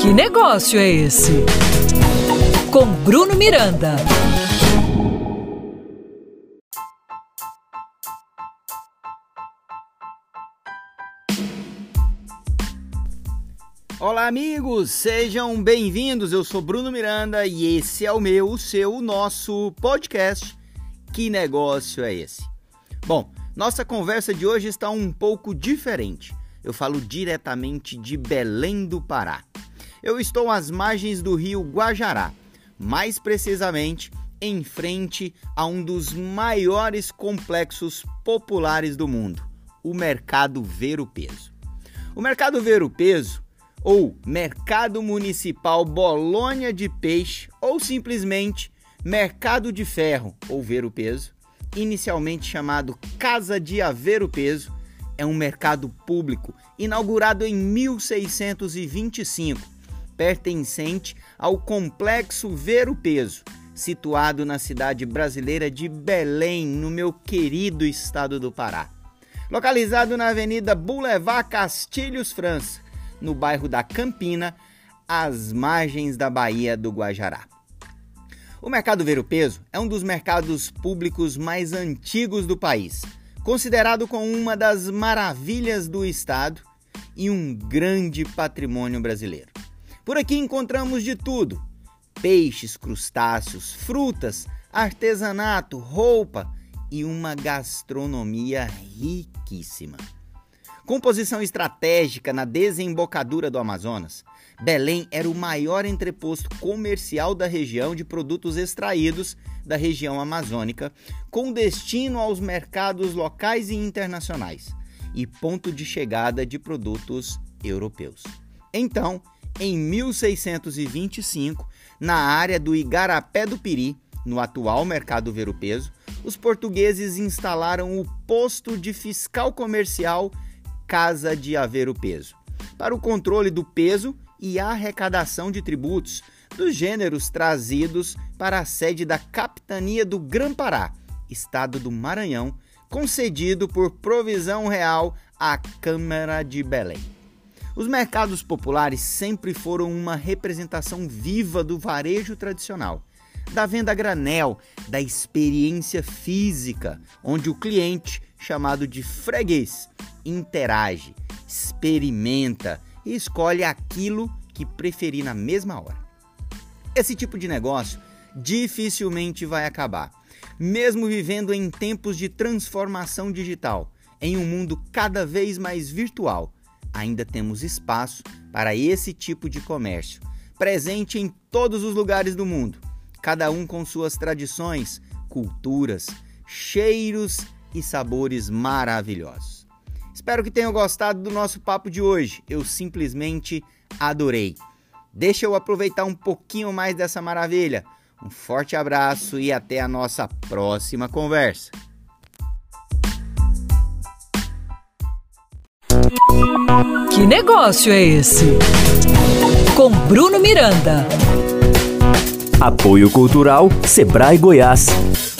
Que negócio é esse? Com Bruno Miranda. Olá, amigos, sejam bem-vindos. Eu sou Bruno Miranda e esse é o meu, o seu, o nosso podcast. Que negócio é esse? Bom, nossa conversa de hoje está um pouco diferente. Eu falo diretamente de Belém do Pará. Eu estou às margens do rio Guajará, mais precisamente em frente a um dos maiores complexos populares do mundo, o Mercado Ver o Peso. O Mercado Ver o Peso ou Mercado Municipal Bolônia de Peixe, ou simplesmente Mercado de Ferro, ou Ver o Peso, inicialmente chamado Casa de Haver o Peso, é um mercado público inaugurado em 1625, pertencente ao Complexo Ver o Peso, situado na cidade brasileira de Belém, no meu querido estado do Pará. Localizado na Avenida Boulevard Castilhos França, no bairro da Campina, às margens da Baía do Guajará. O Mercado Ver o Peso é um dos mercados públicos mais antigos do país, considerado como uma das maravilhas do estado e um grande patrimônio brasileiro. Por aqui encontramos de tudo: peixes, crustáceos, frutas, artesanato, roupa e uma gastronomia riquíssima. Com posição estratégica na desembocadura do Amazonas, Belém era o maior entreposto comercial da região de produtos extraídos da região amazônica, com destino aos mercados locais e internacionais, e ponto de chegada de produtos europeus. Então, em 1625, na área do Igarapé do Piri, no atual mercado Ver o Peso, os portugueses instalaram o posto de fiscal comercial Casa de Haver o Peso, para o controle do peso e arrecadação de tributos dos gêneros trazidos para a sede da Capitania do Grã-Pará, estado do Maranhão, concedido por provisão real à Câmara de Belém. Os mercados populares sempre foram uma representação viva do varejo tradicional, da venda granel, da experiência física, onde o cliente, chamado de freguês, interage, experimenta e escolhe aquilo que preferir na mesma hora. Esse tipo de negócio dificilmente vai acabar, mesmo vivendo em tempos de transformação digital, em um mundo cada vez mais virtual. Ainda temos espaço para esse tipo de comércio, presente em todos os lugares do mundo, cada um com suas tradições, culturas, cheiros e sabores maravilhosos. Espero que tenham gostado do nosso papo de hoje. Eu simplesmente adorei. Deixa eu aproveitar um pouquinho mais dessa maravilha. Um forte abraço e até a nossa próxima conversa. Que negócio é esse? Com Bruno Miranda. Apoio Cultural Sebrae Goiás.